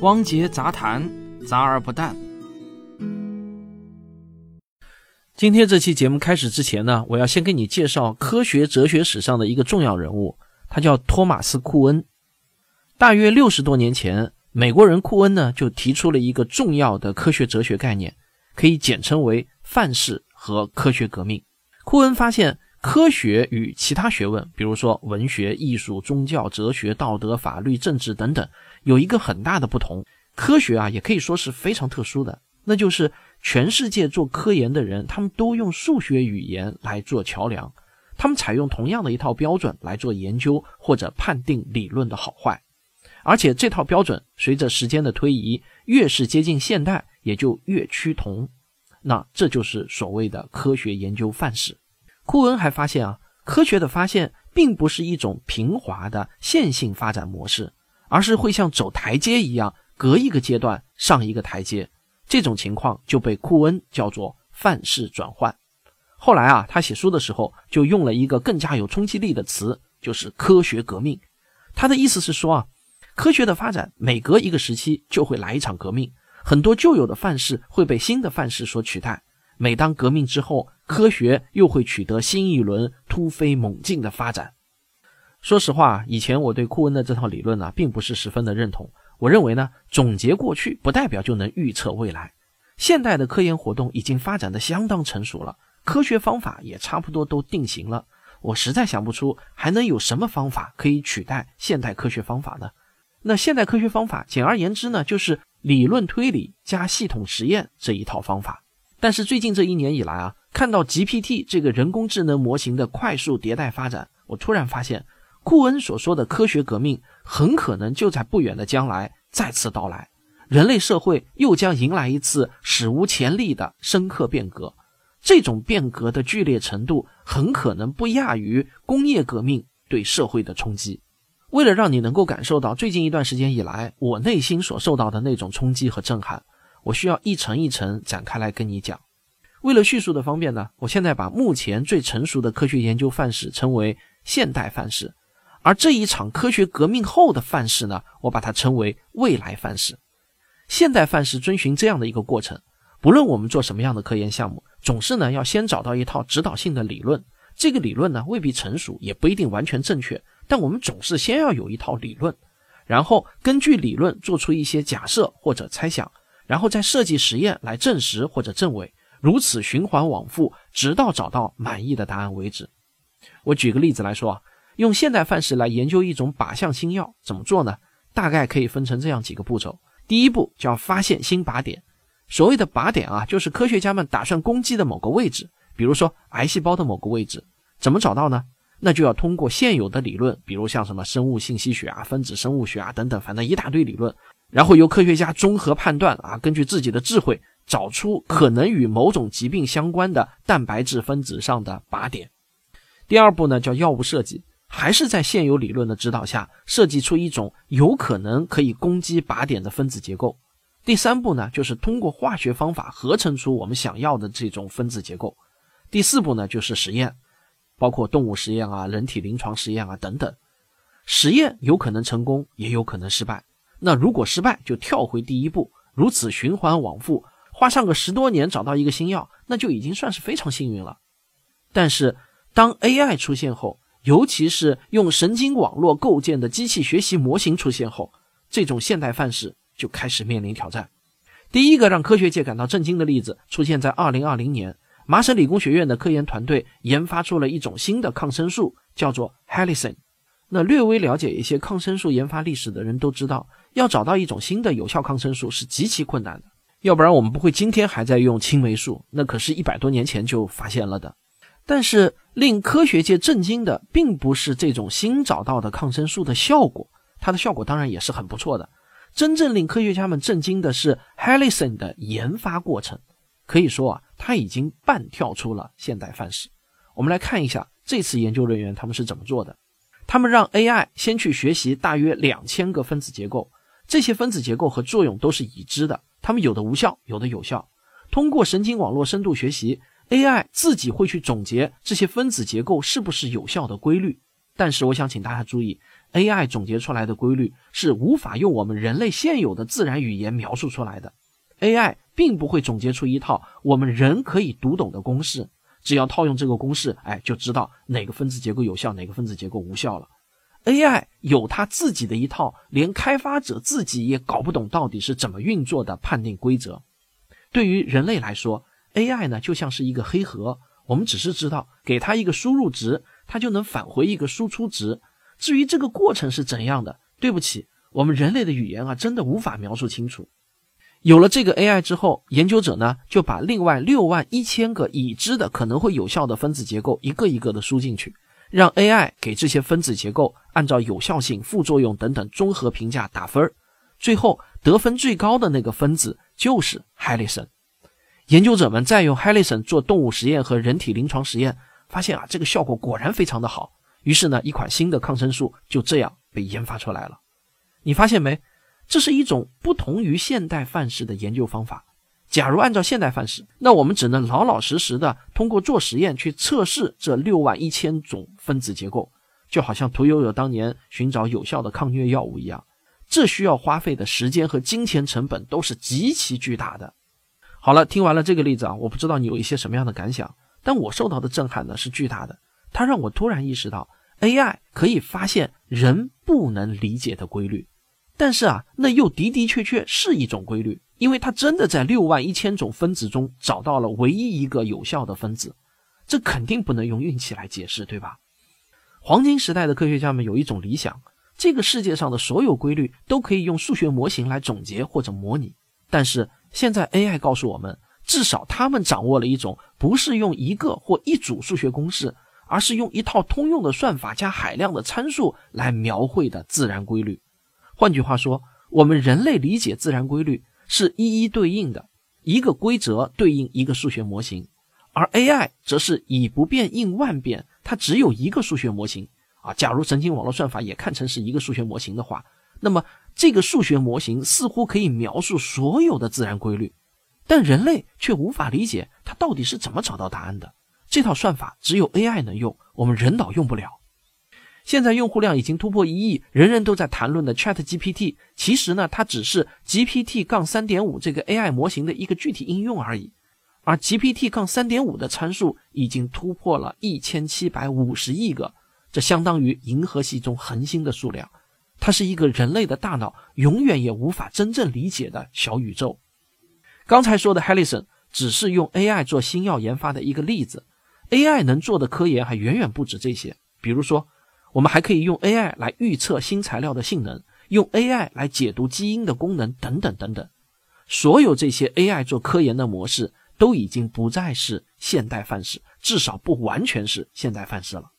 汪杰杂谈，杂而不淡。今天这期节目开始之前呢，我要先给你介绍科学哲学史上的一个重要人物，他叫托马斯·库恩。大约六十多年前，美国人库恩呢就提出了一个重要的科学哲学概念，可以简称为范式和科学革命。库恩发现。科学与其他学问，比如说文学、艺术、宗教、哲学、道德、法律、政治等等，有一个很大的不同。科学啊，也可以说是非常特殊的，那就是全世界做科研的人，他们都用数学语言来做桥梁，他们采用同样的一套标准来做研究或者判定理论的好坏，而且这套标准随着时间的推移，越是接近现代，也就越趋同。那这就是所谓的科学研究范式。库恩还发现啊，科学的发现并不是一种平滑的线性发展模式，而是会像走台阶一样，隔一个阶段上一个台阶。这种情况就被库恩叫做范式转换。后来啊，他写书的时候就用了一个更加有冲击力的词，就是科学革命。他的意思是说啊，科学的发展每隔一个时期就会来一场革命，很多旧有的范式会被新的范式所取代。每当革命之后，科学又会取得新一轮突飞猛进的发展。说实话，以前我对库恩的这套理论呢，并不是十分的认同。我认为呢，总结过去不代表就能预测未来。现代的科研活动已经发展的相当成熟了，科学方法也差不多都定型了。我实在想不出还能有什么方法可以取代现代科学方法呢？那现代科学方法，简而言之呢，就是理论推理加系统实验这一套方法。但是最近这一年以来啊，看到 GPT 这个人工智能模型的快速迭代发展，我突然发现，库恩所说的科学革命很可能就在不远的将来再次到来，人类社会又将迎来一次史无前例的深刻变革。这种变革的剧烈程度很可能不亚于工业革命对社会的冲击。为了让你能够感受到最近一段时间以来我内心所受到的那种冲击和震撼。我需要一层一层展开来跟你讲。为了叙述的方便呢，我现在把目前最成熟的科学研究范式称为现代范式，而这一场科学革命后的范式呢，我把它称为未来范式。现代范式遵循这样的一个过程：不论我们做什么样的科研项目，总是呢要先找到一套指导性的理论。这个理论呢未必成熟，也不一定完全正确，但我们总是先要有一套理论，然后根据理论做出一些假设或者猜想。然后再设计实验来证实或者证伪，如此循环往复，直到找到满意的答案为止。我举个例子来说啊，用现代范式来研究一种靶向新药，怎么做呢？大概可以分成这样几个步骤。第一步叫发现新靶点。所谓的靶点啊，就是科学家们打算攻击的某个位置，比如说癌细胞的某个位置。怎么找到呢？那就要通过现有的理论，比如像什么生物信息学啊、分子生物学啊等等，反正一大堆理论。然后由科学家综合判断啊，根据自己的智慧找出可能与某种疾病相关的蛋白质分子上的靶点。第二步呢叫药物设计，还是在现有理论的指导下设计出一种有可能可以攻击靶点的分子结构。第三步呢就是通过化学方法合成出我们想要的这种分子结构。第四步呢就是实验，包括动物实验啊、人体临床实验啊等等。实验有可能成功，也有可能失败。那如果失败，就跳回第一步，如此循环往复，花上个十多年找到一个新药，那就已经算是非常幸运了。但是，当 AI 出现后，尤其是用神经网络构建的机器学习模型出现后，这种现代范式就开始面临挑战。第一个让科学界感到震惊的例子出现在2020年，麻省理工学院的科研团队研发出了一种新的抗生素，叫做 Helison。那略微了解一些抗生素研发历史的人都知道。要找到一种新的有效抗生素是极其困难的，要不然我们不会今天还在用青霉素，那可是一百多年前就发现了的。但是令科学界震惊的，并不是这种新找到的抗生素的效果，它的效果当然也是很不错的。真正令科学家们震惊的是 Helison 的研发过程，可以说啊，它已经半跳出了现代范式。我们来看一下这次研究人员他们是怎么做的，他们让 AI 先去学习大约两千个分子结构。这些分子结构和作用都是已知的，它们有的无效，有的有效。通过神经网络深度学习，AI 自己会去总结这些分子结构是不是有效的规律。但是，我想请大家注意 AI 总结出来的规律是无法用我们人类现有的自然语言描述出来的。AI 并不会总结出一套我们人可以读懂的公式，只要套用这个公式，哎，就知道哪个分子结构有效，哪个分子结构无效了。AI 有它自己的一套，连开发者自己也搞不懂到底是怎么运作的判定规则。对于人类来说，AI 呢就像是一个黑盒，我们只是知道给它一个输入值，它就能返回一个输出值。至于这个过程是怎样的，对不起，我们人类的语言啊，真的无法描述清楚。有了这个 AI 之后，研究者呢就把另外六万一千个已知的可能会有效的分子结构一个一个的输进去，让 AI 给这些分子结构按照有效性、副作用等等综合评价打分最后得分最高的那个分子就是 Helison。研究者们再用 Helison 做动物实验和人体临床实验，发现啊这个效果果然非常的好。于是呢，一款新的抗生素就这样被研发出来了。你发现没？这是一种不同于现代范式的研究方法。假如按照现代范式，那我们只能老老实实的通过做实验去测试这六万一千种分子结构，就好像屠呦呦当年寻找有效的抗疟药物一样。这需要花费的时间和金钱成本都是极其巨大的。好了，听完了这个例子啊，我不知道你有一些什么样的感想，但我受到的震撼呢是巨大的。它让我突然意识到，AI 可以发现人不能理解的规律。但是啊，那又的的确确是一种规律，因为它真的在六万一千种分子中找到了唯一一个有效的分子，这肯定不能用运气来解释，对吧？黄金时代的科学家们有一种理想，这个世界上的所有规律都可以用数学模型来总结或者模拟。但是现在 AI 告诉我们，至少他们掌握了一种不是用一个或一组数学公式，而是用一套通用的算法加海量的参数来描绘的自然规律。换句话说，我们人类理解自然规律是一一对应的，一个规则对应一个数学模型，而 AI 则是以不变应万变，它只有一个数学模型啊。假如神经网络算法也看成是一个数学模型的话，那么这个数学模型似乎可以描述所有的自然规律，但人类却无法理解它到底是怎么找到答案的。这套算法只有 AI 能用，我们人脑用不了。现在用户量已经突破一亿，人人都在谈论的 Chat GPT，其实呢，它只是 GPT 杠三点五这个 AI 模型的一个具体应用而已。而 GPT 杠三点五的参数已经突破了一千七百五十亿个，这相当于银河系中恒星的数量。它是一个人类的大脑永远也无法真正理解的小宇宙。刚才说的 Helison 只是用 AI 做新药研发的一个例子，AI 能做的科研还远远不止这些，比如说。我们还可以用 AI 来预测新材料的性能，用 AI 来解读基因的功能，等等等等。所有这些 AI 做科研的模式都已经不再是现代范式，至少不完全是现代范式了。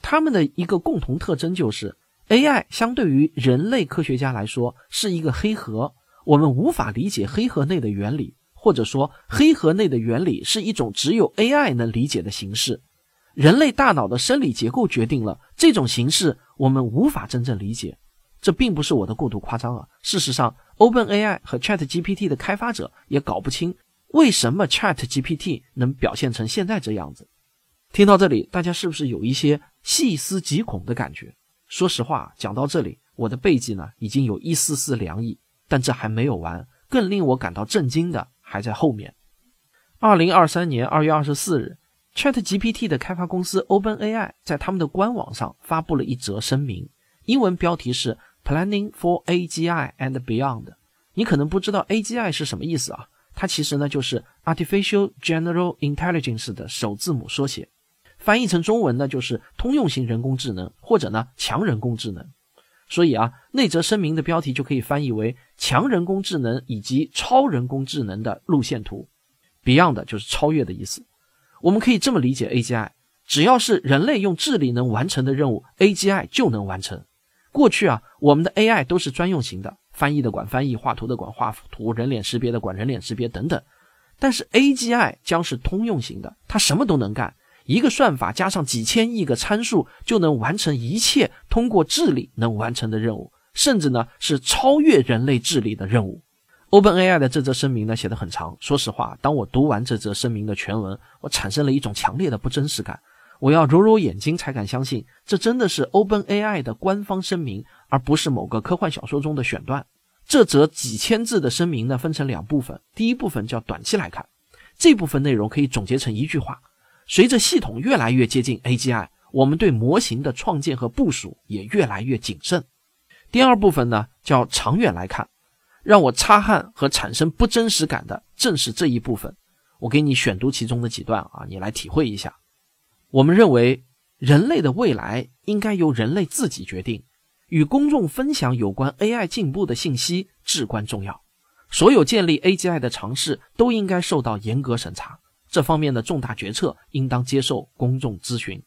它们的一个共同特征就是，AI 相对于人类科学家来说是一个黑盒，我们无法理解黑盒内的原理，或者说黑盒内的原理是一种只有 AI 能理解的形式。人类大脑的生理结构决定了这种形式，我们无法真正理解。这并不是我的过度夸张啊。事实上，OpenAI 和 ChatGPT 的开发者也搞不清为什么 ChatGPT 能表现成现在这样子。听到这里，大家是不是有一些细思极恐的感觉？说实话，讲到这里，我的背脊呢已经有一丝丝凉意。但这还没有完，更令我感到震惊的还在后面。二零二三年二月二十四日。ChatGPT 的开发公司 OpenAI 在他们的官网上发布了一则声明，英文标题是 “Planning for AGI and Beyond”。你可能不知道 AGI 是什么意思啊？它其实呢就是 Artificial General Intelligence 的首字母缩写，翻译成中文呢就是通用型人工智能或者呢强人工智能。所以啊，那则声明的标题就可以翻译为“强人工智能以及超人工智能的路线图 ”，Beyond 就是超越的意思。我们可以这么理解，AGI 只要是人类用智力能完成的任务，AGI 就能完成。过去啊，我们的 AI 都是专用型的，翻译的管翻译，画图的管画图，人脸识别的管人脸识别等等。但是 AGI 将是通用型的，它什么都能干，一个算法加上几千亿个参数就能完成一切通过智力能完成的任务，甚至呢是超越人类智力的任务。OpenAI 的这则声明呢写的很长。说实话，当我读完这则声明的全文，我产生了一种强烈的不真实感。我要揉揉眼睛才敢相信，这真的是 OpenAI 的官方声明，而不是某个科幻小说中的选段。这则几千字的声明呢，分成两部分。第一部分叫短期来看，这部分内容可以总结成一句话：随着系统越来越接近 AGI，我们对模型的创建和部署也越来越谨慎。第二部分呢，叫长远来看，让我擦汗和产生不真实感的正是这一部分。我给你选读其中的几段啊，你来体会一下。我们认为，人类的未来应该由人类自己决定。与公众分享有关 AI 进步的信息至关重要。所有建立 AGI 的尝试都应该受到严格审查。这方面的重大决策应当接受公众咨询。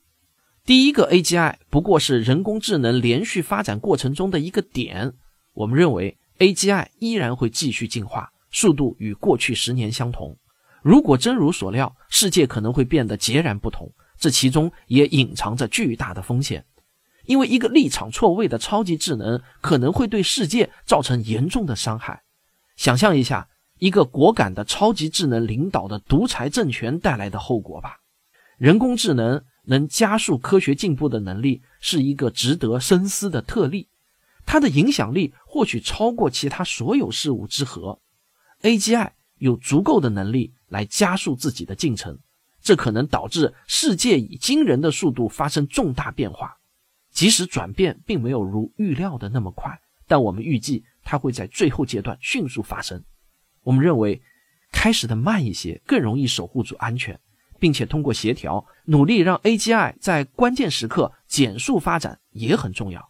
第一个 AGI 不过是人工智能连续发展过程中的一个点。我们认为 AGI 依然会继续进化，速度与过去十年相同。如果真如所料，世界可能会变得截然不同。这其中也隐藏着巨大的风险。因为一个立场错位的超级智能可能会对世界造成严重的伤害。想象一下，一个果敢的超级智能领导的独裁政权带来的后果吧。人工智能能加速科学进步的能力是一个值得深思的特例，它的影响力或许超过其他所有事物之和。AGI 有足够的能力来加速自己的进程，这可能导致世界以惊人的速度发生重大变化。即使转变并没有如预料的那么快，但我们预计它会在最后阶段迅速发生。我们认为，开始的慢一些更容易守护住安全，并且通过协调努力让 AGI 在关键时刻减速发展也很重要。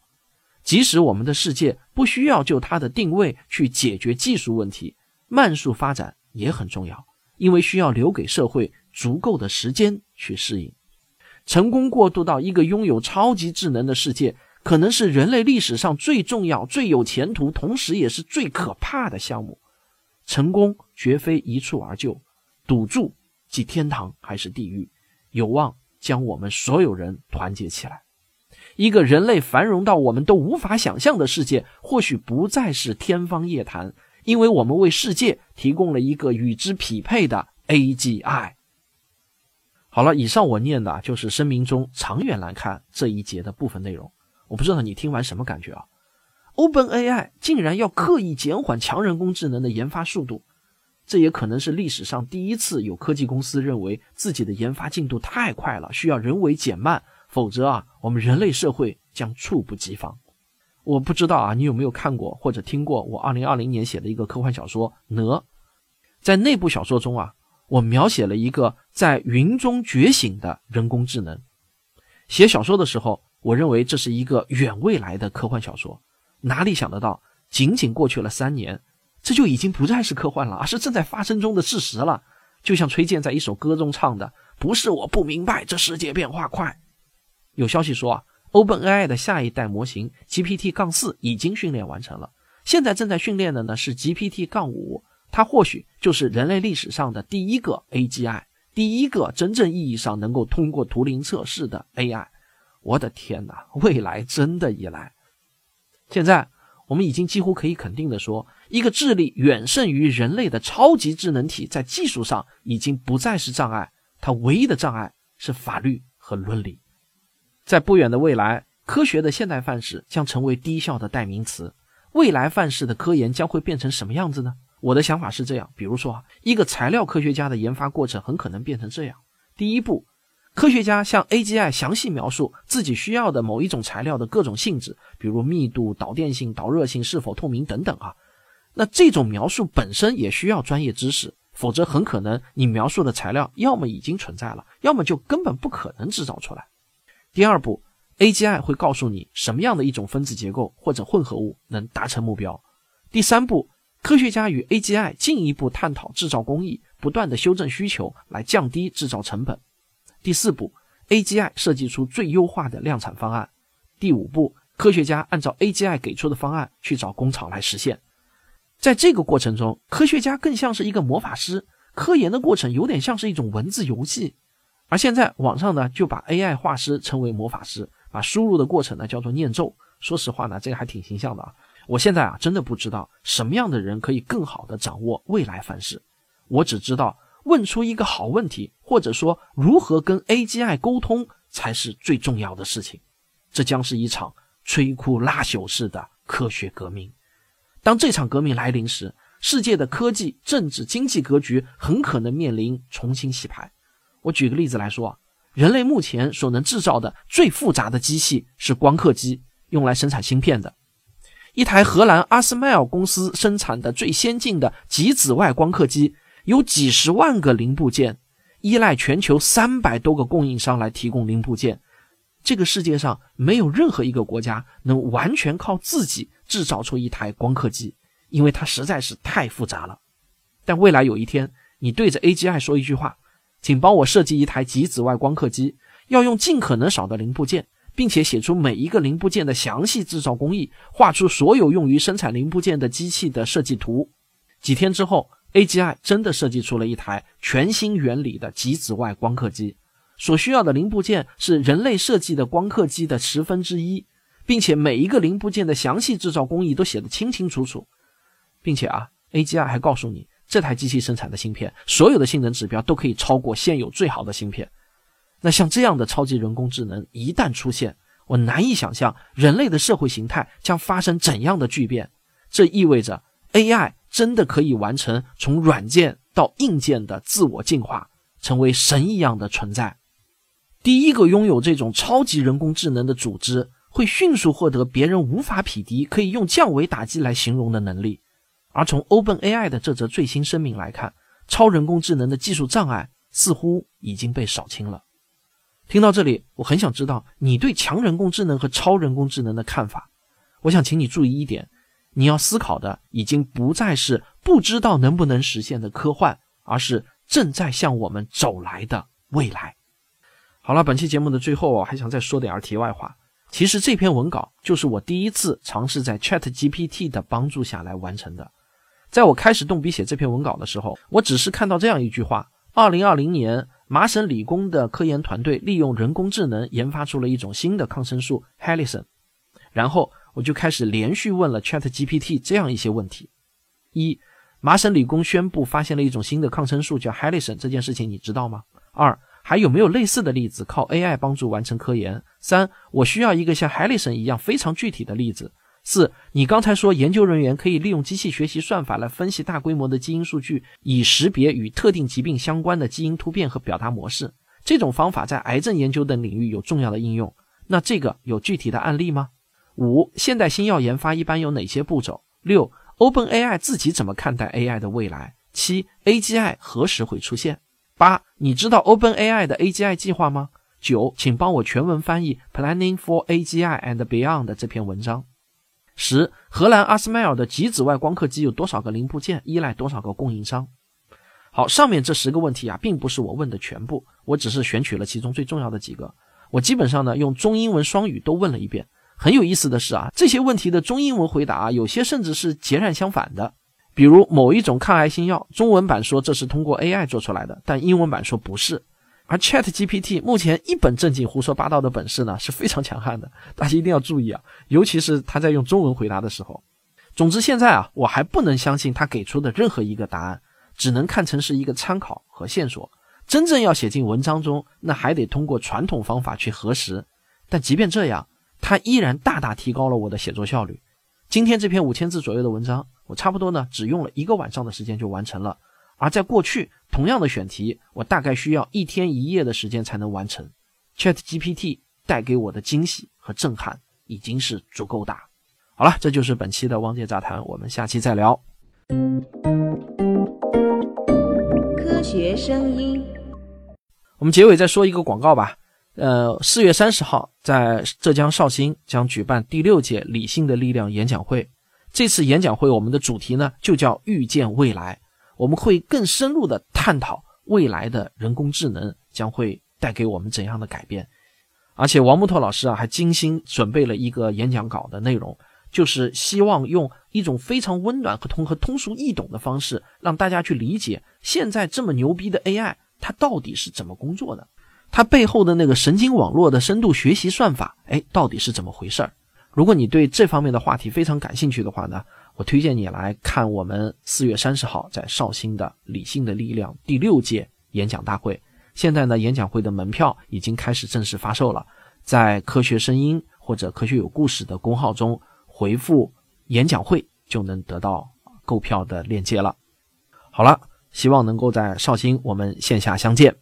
即使我们的世界不需要就它的定位去解决技术问题，慢速发展也很重要，因为需要留给社会足够的时间去适应。成功过渡到一个拥有超级智能的世界，可能是人类历史上最重要、最有前途，同时也是最可怕的项目。成功绝非一蹴而就，赌注即天堂还是地狱，有望将我们所有人团结起来。一个人类繁荣到我们都无法想象的世界，或许不再是天方夜谭，因为我们为世界提供了一个与之匹配的 AGI。好了，以上我念的就是声明中长远来看这一节的部分内容。我不知道你听完什么感觉啊？OpenAI 竟然要刻意减缓强人工智能的研发速度，这也可能是历史上第一次有科技公司认为自己的研发进度太快了，需要人为减慢，否则啊，我们人类社会将猝不及防。我不知道啊，你有没有看过或者听过我2020年写的一个科幻小说《哪》？在那部小说中啊。我描写了一个在云中觉醒的人工智能。写小说的时候，我认为这是一个远未来的科幻小说，哪里想得到，仅仅过去了三年，这就已经不再是科幻了，而是正在发生中的事实了。就像崔健在一首歌中唱的：“不是我不明白，这世界变化快。”有消息说啊，OpenAI 的下一代模型 GPT- 杠四已经训练完成了，现在正在训练的呢是 GPT- 杠五。它或许就是人类历史上的第一个 AGI，第一个真正意义上能够通过图灵测试的 AI。我的天哪，未来真的已来！现在我们已经几乎可以肯定的说，一个智力远胜于人类的超级智能体，在技术上已经不再是障碍，它唯一的障碍是法律和伦理。在不远的未来，科学的现代范式将成为低效的代名词。未来范式的科研将会变成什么样子呢？我的想法是这样，比如说啊，一个材料科学家的研发过程很可能变成这样：第一步，科学家向 AGI 详细描述自己需要的某一种材料的各种性质，比如密度、导电性、导热性、是否透明等等啊。那这种描述本身也需要专业知识，否则很可能你描述的材料要么已经存在了，要么就根本不可能制造出来。第二步，AGI 会告诉你什么样的一种分子结构或者混合物能达成目标。第三步。科学家与 AGI 进一步探讨制造工艺，不断的修正需求来降低制造成本。第四步，AGI 设计出最优化的量产方案。第五步，科学家按照 AGI 给出的方案去找工厂来实现。在这个过程中，科学家更像是一个魔法师，科研的过程有点像是一种文字游戏。而现在网上呢，就把 AI 画师称为魔法师，把输入的过程呢叫做念咒。说实话呢，这个还挺形象的啊。我现在啊，真的不知道什么样的人可以更好的掌握未来范式。我只知道问出一个好问题，或者说如何跟 AGI 沟通，才是最重要的事情。这将是一场摧枯拉朽式的科学革命。当这场革命来临时，世界的科技、政治、经济格局很可能面临重新洗牌。我举个例子来说，人类目前所能制造的最复杂的机器是光刻机，用来生产芯片的。一台荷兰阿斯麦尔公司生产的最先进的极紫外光刻机，有几十万个零部件，依赖全球三百多个供应商来提供零部件。这个世界上没有任何一个国家能完全靠自己制造出一台光刻机。因为它实在是太复杂了，但未来有一天，你对着 AGI 说一句话，请帮我设计一台极紫外光刻机，要用尽可能少的零部件，并且写出每一个零部件的详细制造工艺，画出所有用于生产零部件的机器的设计图。几天之后，AGI 真的设计出了一台全新原理的极紫外光刻机，所需要的零部件是人类设计的光刻机的十分之一，并且每一个零部件的详细制造工艺都写得清清楚楚。并且啊，AGI 还告诉你，这台机器生产的芯片，所有的性能指标都可以超过现有最好的芯片。那像这样的超级人工智能一旦出现，我难以想象人类的社会形态将发生怎样的巨变。这意味着 AI 真的可以完成从软件到硬件的自我进化，成为神一样的存在。第一个拥有这种超级人工智能的组织，会迅速获得别人无法匹敌、可以用降维打击来形容的能力。而从 OpenAI 的这则最新声明来看，超人工智能的技术障碍似乎已经被扫清了。听到这里，我很想知道你对强人工智能和超人工智能的看法。我想请你注意一点，你要思考的已经不再是不知道能不能实现的科幻，而是正在向我们走来的未来。好了，本期节目的最后，我还想再说点儿题外话。其实这篇文稿就是我第一次尝试在 ChatGPT 的帮助下来完成的。在我开始动笔写这篇文稿的时候，我只是看到这样一句话：二零二零年，麻省理工的科研团队利用人工智能研发出了一种新的抗生素 Halison。然后我就开始连续问了 ChatGPT 这样一些问题：一、麻省理工宣布发现了一种新的抗生素叫 Halison，这件事情你知道吗？二、还有没有类似的例子靠 AI 帮助完成科研？三、我需要一个像 Halison 一样非常具体的例子。四，你刚才说研究人员可以利用机器学习算法来分析大规模的基因数据，以识别与特定疾病相关的基因突变和表达模式。这种方法在癌症研究等领域有重要的应用。那这个有具体的案例吗？五，现代新药研发一般有哪些步骤？六，OpenAI 自己怎么看待 AI 的未来？七，AGI 何时会出现？八，你知道 OpenAI 的 AGI 计划吗？九，请帮我全文翻译 Planning for AGI and Beyond 这篇文章。十，荷兰阿斯麦尔的极紫外光刻机有多少个零部件？依赖多少个供应商？好，上面这十个问题啊，并不是我问的全部，我只是选取了其中最重要的几个。我基本上呢，用中英文双语都问了一遍。很有意思的是啊，这些问题的中英文回答，有些甚至是截然相反的。比如某一种抗癌新药，中文版说这是通过 AI 做出来的，但英文版说不是。而 Chat GPT 目前一本正经胡说八道的本事呢是非常强悍的，大家一定要注意啊，尤其是他在用中文回答的时候。总之，现在啊，我还不能相信他给出的任何一个答案，只能看成是一个参考和线索。真正要写进文章中，那还得通过传统方法去核实。但即便这样，它依然大大提高了我的写作效率。今天这篇五千字左右的文章，我差不多呢只用了一个晚上的时间就完成了。而在过去，同样的选题，我大概需要一天一夜的时间才能完成。Chat GPT 带给我的惊喜和震撼已经是足够大。好了，这就是本期的汪界杂谈，我们下期再聊。科学声音，我们结尾再说一个广告吧。呃，四月三十号在浙江绍兴将举办第六届理性的力量演讲会。这次演讲会我们的主题呢就叫预见未来。我们会更深入的探讨未来的人工智能将会带给我们怎样的改变，而且王木头老师啊还精心准备了一个演讲稿的内容，就是希望用一种非常温暖和通和通俗易懂的方式，让大家去理解现在这么牛逼的 AI 它到底是怎么工作的，它背后的那个神经网络的深度学习算法，哎，到底是怎么回事儿？如果你对这方面的话题非常感兴趣的话呢？我推荐你来看我们四月三十号在绍兴的“理性的力量”第六届演讲大会，现在呢，演讲会的门票已经开始正式发售了，在科学声音或者科学有故事的公号中回复“演讲会”就能得到购票的链接了。好了，希望能够在绍兴我们线下相见。